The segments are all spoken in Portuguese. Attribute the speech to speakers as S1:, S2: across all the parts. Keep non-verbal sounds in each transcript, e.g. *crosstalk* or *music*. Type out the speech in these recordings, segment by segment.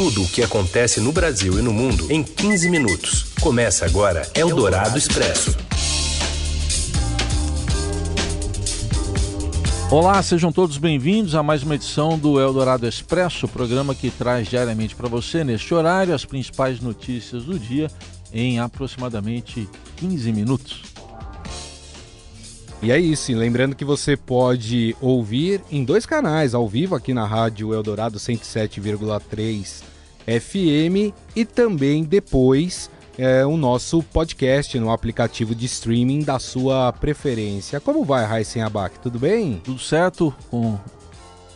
S1: Tudo o que acontece no Brasil e no mundo em 15 minutos. Começa agora Eldorado Expresso.
S2: Olá, sejam todos bem-vindos a mais uma edição do Eldorado Expresso, programa que traz diariamente para você, neste horário, as principais notícias do dia em aproximadamente 15 minutos.
S3: E é isso, e lembrando que você pode ouvir em dois canais, ao vivo aqui na Rádio Eldorado 107,3 FM e também depois é, o nosso podcast no aplicativo de streaming da sua preferência. Como vai, Raíssen Abac? Tudo bem?
S2: Tudo certo com,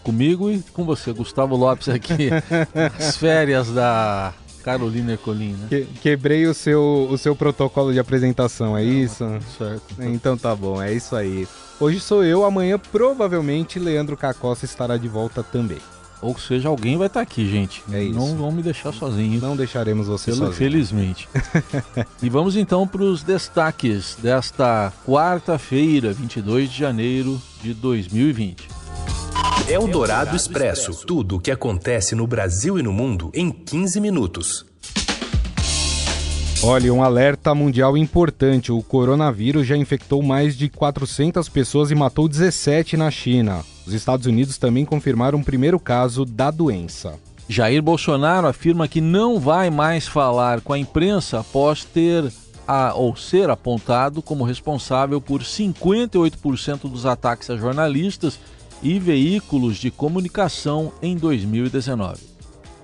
S2: comigo e com você, Gustavo Lopes aqui, *laughs* as férias da Carolina Ercolim, né?
S3: Que, quebrei o seu, o seu protocolo de apresentação, é Não, isso?
S2: Certo.
S3: Então tá bom, é isso aí. Hoje sou eu, amanhã provavelmente Leandro Cacossa estará de volta também.
S2: Ou seja, alguém vai estar aqui, gente. É isso. Não vão me deixar sozinho.
S3: Não deixaremos você Pelo, sozinho.
S2: Felizmente. *laughs* e vamos então para os destaques desta quarta-feira, 22 de janeiro de 2020.
S1: Eldorado Expresso. Tudo o que acontece no Brasil e no mundo em 15 minutos.
S3: Olha, um alerta mundial importante. O coronavírus já infectou mais de 400 pessoas e matou 17 na China. Os Estados Unidos também confirmaram o primeiro caso da doença.
S2: Jair Bolsonaro afirma que não vai mais falar com a imprensa após ter a, ou ser apontado como responsável por 58% dos ataques a jornalistas e veículos de comunicação em 2019.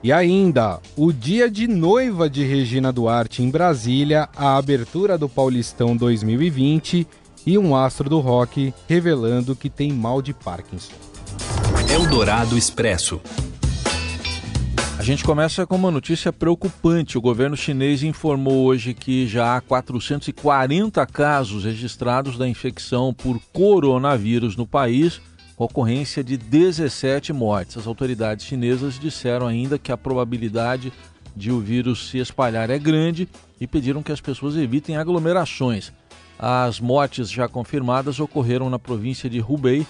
S3: E ainda, o dia de noiva de Regina Duarte em Brasília, a abertura do Paulistão 2020 e um astro do rock revelando que tem mal de Parkinson.
S1: Eldorado Expresso.
S2: A gente começa com uma notícia preocupante. O governo chinês informou hoje que já há 440 casos registrados da infecção por coronavírus no país ocorrência de 17 mortes. As autoridades chinesas disseram ainda que a probabilidade de o vírus se espalhar é grande e pediram que as pessoas evitem aglomerações. As mortes já confirmadas ocorreram na província de Hubei,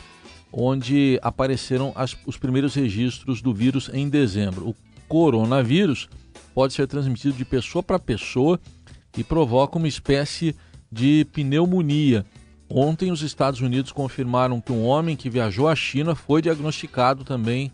S2: onde apareceram as, os primeiros registros do vírus em dezembro. O coronavírus pode ser transmitido de pessoa para pessoa e provoca uma espécie de pneumonia Ontem, os Estados Unidos confirmaram que um homem que viajou à China foi diagnosticado também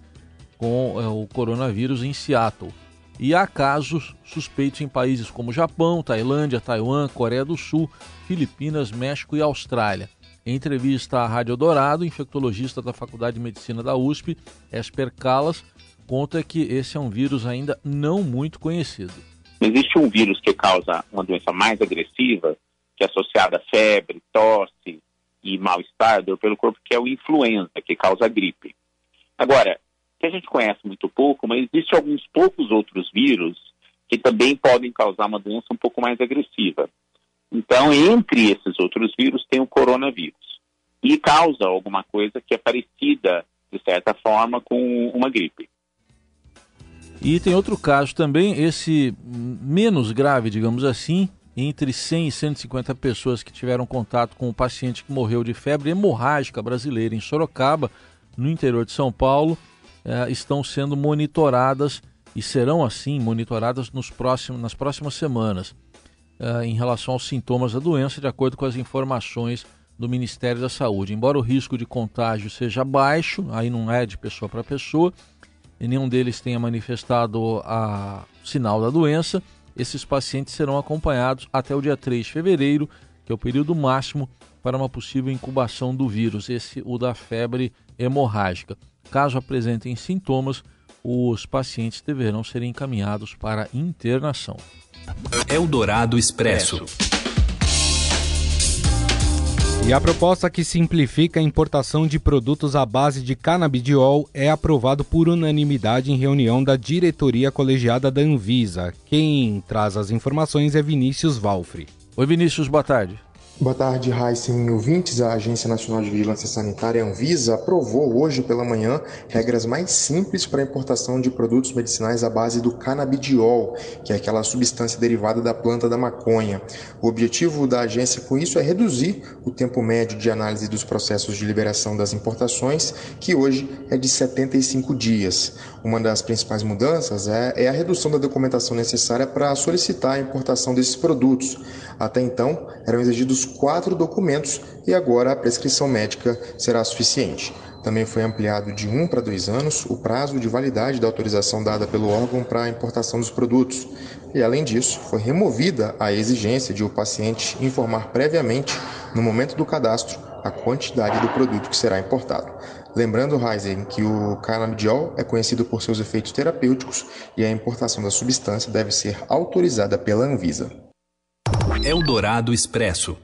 S2: com é, o coronavírus em Seattle. E há casos suspeitos em países como Japão, Tailândia, Taiwan, Coreia do Sul, Filipinas, México e Austrália. Em entrevista à Rádio Dourado, infectologista da Faculdade de Medicina da USP, Esper Calas, conta que esse é um vírus ainda não muito conhecido.
S4: Existe um vírus que causa uma doença mais agressiva, que é associada a febre, tosse e mal-estar pelo corpo, que é o influenza, que causa gripe. Agora, que a gente conhece muito pouco, mas existem alguns poucos outros vírus que também podem causar uma doença um pouco mais agressiva. Então, entre esses outros vírus, tem o coronavírus. E causa alguma coisa que é parecida, de certa forma, com uma gripe.
S2: E tem outro caso também, esse menos grave, digamos assim, entre 100 e 150 pessoas que tiveram contato com o paciente que morreu de febre hemorrágica brasileira em Sorocaba, no interior de São Paulo, eh, estão sendo monitoradas e serão assim monitoradas nos próximos, nas próximas semanas eh, em relação aos sintomas da doença, de acordo com as informações do Ministério da Saúde. Embora o risco de contágio seja baixo, aí não é de pessoa para pessoa, e nenhum deles tenha manifestado a sinal da doença, esses pacientes serão acompanhados até o dia 3 de fevereiro, que é o período máximo para uma possível incubação do vírus, esse o da febre hemorrágica. Caso apresentem sintomas, os pacientes deverão ser encaminhados para internação.
S1: Eldorado Expresso.
S3: E a proposta que simplifica a importação de produtos à base de canabidiol é aprovado por unanimidade em reunião da diretoria colegiada da Anvisa. Quem traz as informações é Vinícius Valfri.
S2: Oi Vinícius, boa tarde.
S5: Boa tarde, Heisen ouvintes. A Agência Nacional de Vigilância Sanitária, Anvisa, aprovou hoje pela manhã regras mais simples para a importação de produtos medicinais à base do canabidiol, que é aquela substância derivada da planta da maconha. O objetivo da agência com isso é reduzir o tempo médio de análise dos processos de liberação das importações, que hoje é de 75 dias. Uma das principais mudanças é, é a redução da documentação necessária para solicitar a importação desses produtos. Até então, eram exigidos quatro documentos e agora a prescrição médica será suficiente. Também foi ampliado de um para dois anos o prazo de validade da autorização dada pelo órgão para a importação dos produtos. E, além disso, foi removida a exigência de o paciente informar previamente, no momento do cadastro, a quantidade do produto que será importado. Lembrando, Heisen, que o canabidiol é conhecido por seus efeitos terapêuticos e a importação da substância deve ser autorizada pela Anvisa.
S1: Eldorado Expresso.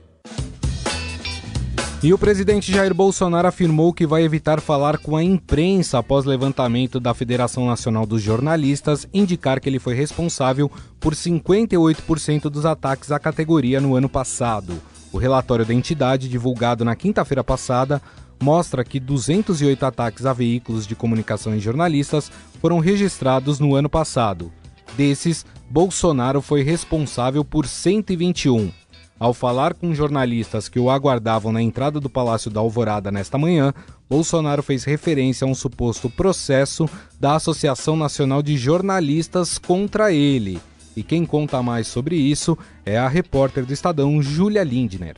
S3: E o presidente Jair Bolsonaro afirmou que vai evitar falar com a imprensa após levantamento da Federação Nacional dos Jornalistas indicar que ele foi responsável por 58% dos ataques à categoria no ano passado. O relatório da entidade, divulgado na quinta-feira passada, mostra que 208 ataques a veículos de comunicação e jornalistas foram registrados no ano passado. Desses, Bolsonaro foi responsável por 121. Ao falar com jornalistas que o aguardavam na entrada do Palácio da Alvorada nesta manhã, Bolsonaro fez referência a um suposto processo da Associação Nacional de Jornalistas contra ele. E quem conta mais sobre isso é a repórter do Estadão, Júlia Lindner.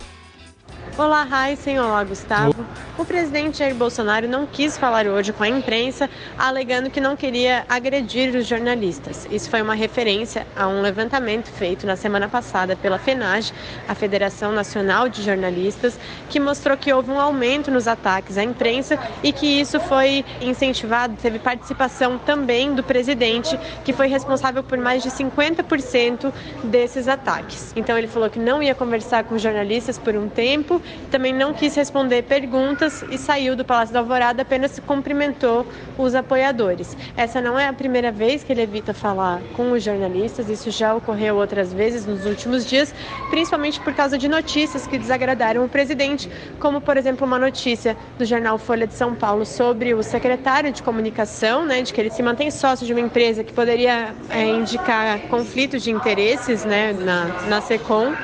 S6: Olá, Heisen. Olá, Gustavo. O presidente Jair Bolsonaro não quis falar hoje com a imprensa, alegando que não queria agredir os jornalistas. Isso foi uma referência a um levantamento feito na semana passada pela FENAGE, a Federação Nacional de Jornalistas, que mostrou que houve um aumento nos ataques à imprensa e que isso foi incentivado, teve participação também do presidente, que foi responsável por mais de 50% desses ataques. Então ele falou que não ia conversar com jornalistas por um tempo também não quis responder perguntas e saiu do Palácio da Alvorada, apenas cumprimentou os apoiadores. Essa não é a primeira vez que ele evita falar com os jornalistas, isso já ocorreu outras vezes nos últimos dias, principalmente por causa de notícias que desagradaram o presidente, como por exemplo uma notícia do jornal Folha de São Paulo sobre o secretário de comunicação, né, de que ele se mantém sócio de uma empresa que poderia é, indicar conflitos de interesses né, na, na SECOM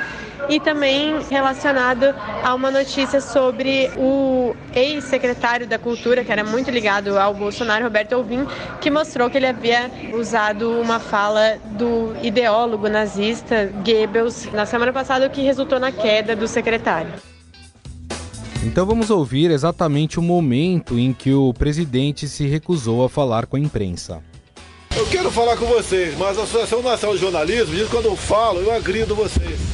S6: e também relacionado a uma notícia sobre o ex-secretário da Cultura, que era muito ligado ao Bolsonaro, Roberto Alvim, que mostrou que ele havia usado uma fala do ideólogo nazista Goebbels na semana passada, o que resultou na queda do secretário.
S3: Então vamos ouvir exatamente o momento em que o presidente se recusou a falar com a imprensa.
S7: Eu quero falar com vocês, mas a Associação Nacional de Jornalismo diz que quando eu falo, eu agrido vocês.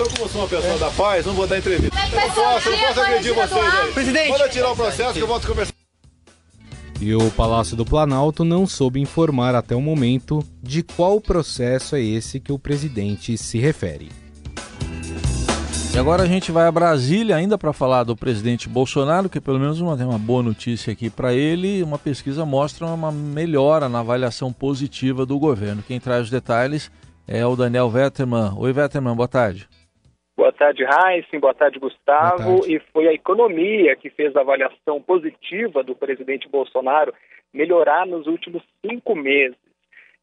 S7: Eu, como sou uma pessoa é. da paz, não vou dar entrevista. Eu não posso, eu não posso agredir vocês aí. Presidente. Pode tirar o processo que eu volto a conversar.
S3: E o Palácio do Planalto não soube informar até o momento de qual processo é esse que o presidente se refere.
S2: E agora a gente vai a Brasília ainda para falar do presidente Bolsonaro, que pelo menos uma, tem uma boa notícia aqui para ele. Uma pesquisa mostra uma melhora na avaliação positiva do governo. Quem traz os detalhes é o Daniel Vetterman. Oi, Vetterman, boa tarde.
S8: Boa tarde, Heisen. Boa tarde, Gustavo. Boa tarde. E foi a economia que fez a avaliação positiva do presidente Bolsonaro melhorar nos últimos cinco meses.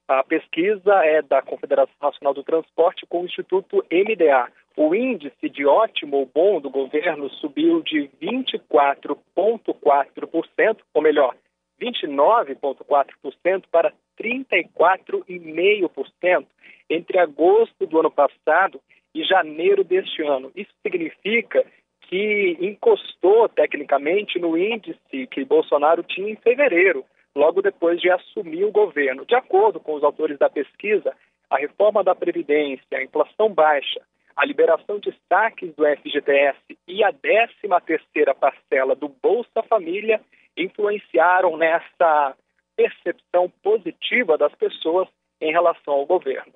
S8: A pesquisa é da Confederação Nacional do Transporte com o Instituto MDA. O índice de ótimo ou bom do governo subiu de 24,4%, ou melhor, 29,4% para 34,5% entre agosto do ano passado e janeiro deste ano. Isso significa que encostou tecnicamente no índice que Bolsonaro tinha em fevereiro, logo depois de assumir o governo. De acordo com os autores da pesquisa, a reforma da Previdência, a inflação baixa, a liberação de saques do FGTS e a 13ª parcela do Bolsa Família influenciaram nessa percepção positiva das pessoas em relação ao governo.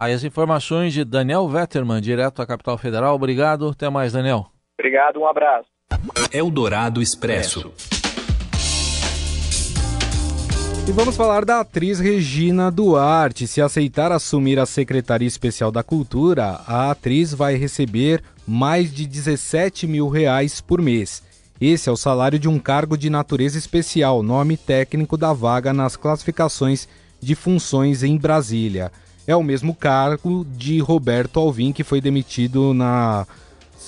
S2: Aí as informações de Daniel Vetterman, direto da capital federal. Obrigado. Até mais, Daniel.
S8: Obrigado, um abraço.
S3: E vamos falar da atriz Regina Duarte. Se aceitar assumir a Secretaria Especial da Cultura, a atriz vai receber mais de 17 mil reais por mês. Esse é o salário de um cargo de natureza especial, nome técnico da vaga nas classificações de funções em Brasília. É o mesmo cargo de Roberto Alvim, que foi demitido na,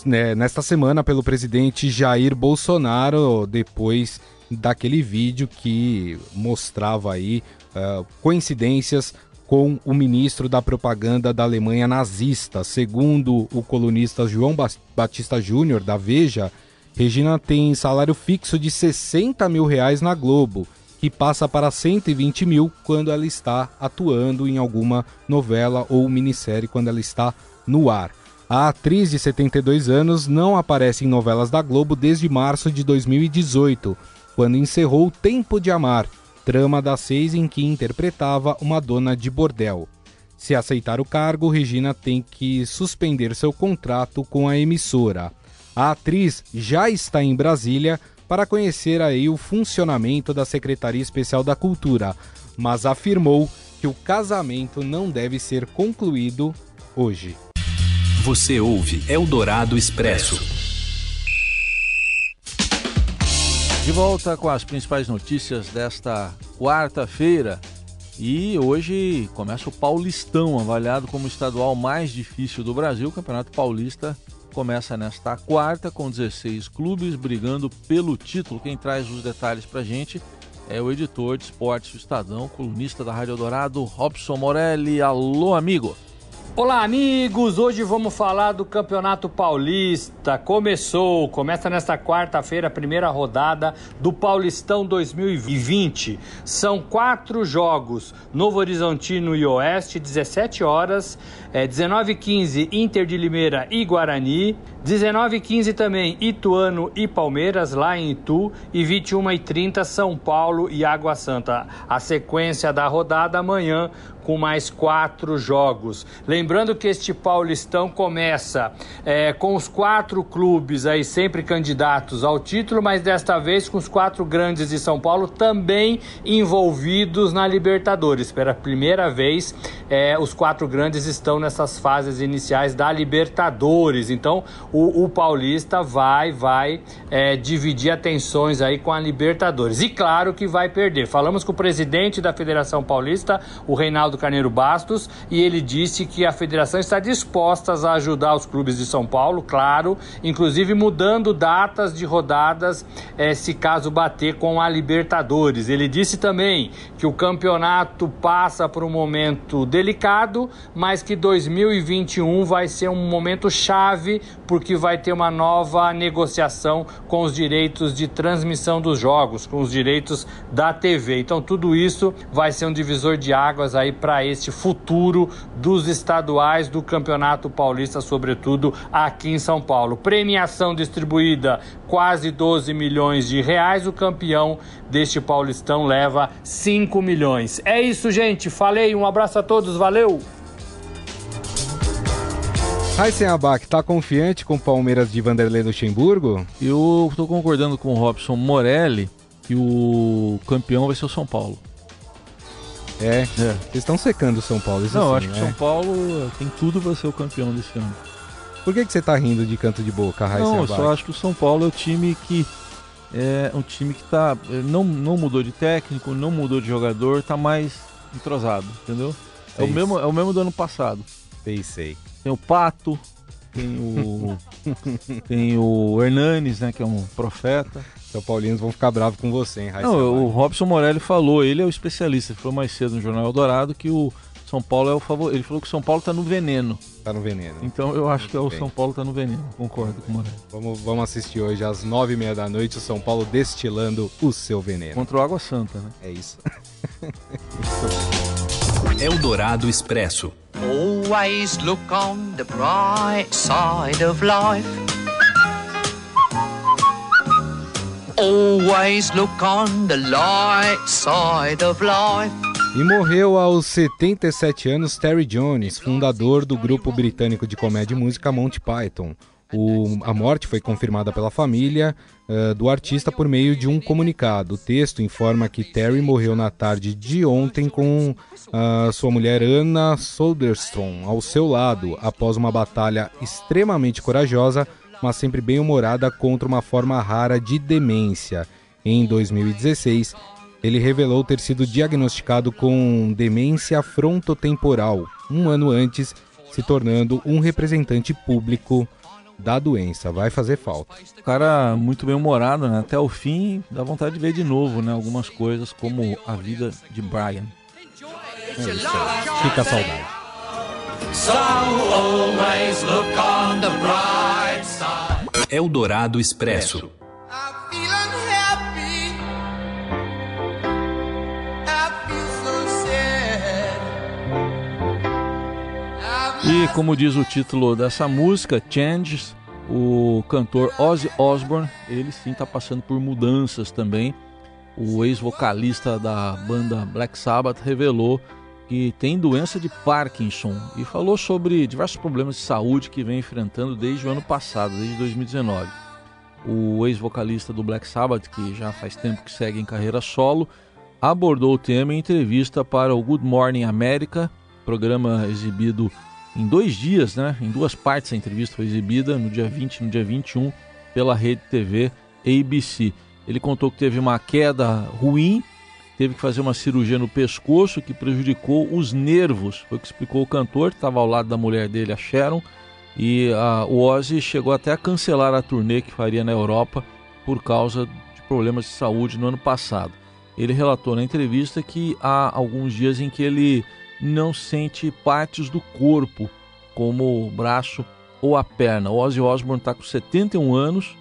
S3: né, nesta semana pelo presidente Jair Bolsonaro, depois daquele vídeo que mostrava aí uh, coincidências com o ministro da propaganda da Alemanha nazista. Segundo o colunista João Batista Júnior, da Veja, Regina tem salário fixo de 60 mil reais na Globo, que passa para 120 mil quando ela está atuando em alguma novela ou minissérie quando ela está no ar. A atriz de 72 anos não aparece em novelas da Globo desde março de 2018 quando encerrou Tempo de Amar, trama das seis em que interpretava uma dona de bordel. Se aceitar o cargo, Regina tem que suspender seu contrato com a emissora. A atriz já está em Brasília para conhecer aí o funcionamento da Secretaria Especial da Cultura, mas afirmou que o casamento não deve ser concluído hoje.
S1: Você ouve Eldorado Expresso.
S2: De volta com as principais notícias desta quarta-feira. E hoje começa o Paulistão, avaliado como o estadual mais difícil do Brasil. O Campeonato Paulista começa nesta quarta, com 16 clubes brigando pelo título. Quem traz os detalhes para gente é o editor de esportes do Estadão, colunista da Rádio Dourado, Robson Morelli. Alô, amigo!
S9: Olá, amigos! Hoje vamos falar do Campeonato Paulista. Começou, começa nesta quarta-feira a primeira rodada do Paulistão 2020. São quatro jogos: Novo Horizontino e Oeste, 17 horas, é, 19h15 Inter de Limeira e Guarani, 19h15 também Ituano e Palmeiras, lá em Itu, e 21h30 São Paulo e Água Santa. A sequência da rodada amanhã com mais quatro jogos. Lembrando que este Paulistão começa é, com os quatro clubes aí sempre candidatos ao título, mas desta vez com os quatro grandes de São Paulo também envolvidos na Libertadores. Pela primeira vez, é, os quatro grandes estão nessas fases iniciais da Libertadores. Então, o, o Paulista vai, vai é, dividir atenções aí com a Libertadores. E claro que vai perder. Falamos com o presidente da Federação Paulista, o Reinaldo Carneiro Bastos, e ele disse que a federação está disposta a ajudar os clubes de São Paulo, claro, inclusive mudando datas de rodadas é, se caso bater com a Libertadores. Ele disse também que o campeonato passa por um momento delicado, mas que 2021 vai ser um momento chave porque vai ter uma nova negociação com os direitos de transmissão dos jogos, com os direitos da TV. Então tudo isso vai ser um divisor de águas aí para este futuro dos estaduais do Campeonato Paulista, sobretudo aqui em São Paulo. Premiação distribuída quase 12 milhões de reais. O campeão deste Paulistão leva 5 milhões. É isso, gente. Falei. Um abraço a todos. Valeu!
S3: Raíssen Abac, tá confiante com o Palmeiras de Vanderlei Luxemburgo?
S2: Eu estou concordando com o Robson Morelli que o campeão vai ser o São Paulo.
S3: É, é. vocês estão secando o São Paulo.
S2: Não,
S3: assim,
S2: acho que o
S3: né?
S2: São Paulo tem tudo para ser o campeão desse ano.
S3: Por que, que você tá rindo de canto de boca, Raíssa
S2: Não, eu só acho que o São Paulo é o time que é um time que tá não, não mudou de técnico, não mudou de jogador, tá mais entrosado, entendeu? É o
S3: Sei.
S2: mesmo, é o mesmo do ano passado.
S3: Sei, sei.
S2: Tem o Pato, tem o *laughs* tem o Hernanes, né, que é um profeta.
S3: São Paulinos vão ficar bravos com você, hein, Raíssa
S2: Não, o Robson Morelli falou, ele é o especialista, ele falou mais cedo no Jornal Eldorado que o São Paulo é o favorito. Ele falou que o São Paulo tá no veneno.
S3: Tá no veneno.
S2: Então eu acho que é o
S3: bem.
S2: São Paulo tá no veneno. Concordo com o Morelli.
S3: Vamos, vamos assistir hoje às nove e meia da noite o São Paulo destilando o seu veneno.
S2: Contra o Água Santa, né?
S3: É isso.
S1: Eldorado Expresso.
S10: Always look on the bright side of life. Always look on the light side of life.
S3: E morreu aos 77 anos Terry Jones, fundador do grupo britânico de comédia e música Monty Python. O, a morte foi confirmada pela família uh, do artista por meio de um comunicado. O texto informa que Terry morreu na tarde de ontem com uh, sua mulher Anna Soderstrom ao seu lado, após uma batalha extremamente corajosa, mas sempre bem humorada contra uma forma rara de demência. Em 2016, ele revelou ter sido diagnosticado com demência frontotemporal, um ano antes, se tornando um representante público da doença. Vai fazer falta.
S2: Cara muito bem humorado, né? Até o fim dá vontade de ver de novo, né? Algumas coisas como a vida de Brian.
S3: É isso aí. Fica a saudade.
S1: Eldorado Expresso.
S2: E como diz o título dessa música, Changes, o cantor Ozzy Osbourne, ele sim está passando por mudanças também. O ex-vocalista da banda Black Sabbath revelou que tem doença de Parkinson e falou sobre diversos problemas de saúde que vem enfrentando desde o ano passado, desde 2019. O ex-vocalista do Black Sabbath, que já faz tempo que segue em carreira solo, abordou o tema em entrevista para o Good Morning America, programa exibido em dois dias, né? Em duas partes a entrevista foi exibida, no dia 20 e no dia 21, pela rede TV ABC. Ele contou que teve uma queda ruim, teve que fazer uma cirurgia no pescoço que prejudicou os nervos. Foi o que explicou o cantor, que estava ao lado da mulher dele, a Sharon. E a, o Ozzy chegou até a cancelar a turnê que faria na Europa por causa de problemas de saúde no ano passado. Ele relatou na entrevista que há alguns dias em que ele não sente partes do corpo, como o braço ou a perna. O Ozzy Osbourne está com 71 anos,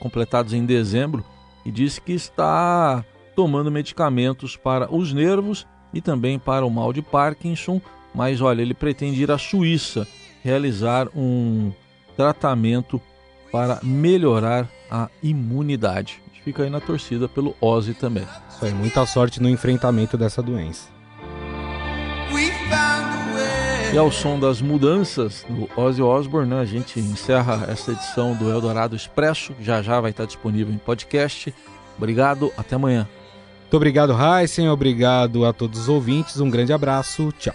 S2: completados em dezembro, e disse que está tomando medicamentos para os nervos e também para o mal de Parkinson, mas olha, ele pretende ir à Suíça realizar um tratamento para melhorar a imunidade. A gente fica aí na torcida pelo Ozzy também.
S3: Isso aí, muita sorte no enfrentamento dessa doença.
S2: E ao som das mudanças do Ozzy Osbourne, né, a gente encerra essa edição do Eldorado Expresso. Já já vai estar disponível em podcast. Obrigado, até amanhã.
S3: Muito obrigado, Heisen. Obrigado a todos os ouvintes. Um grande abraço. Tchau.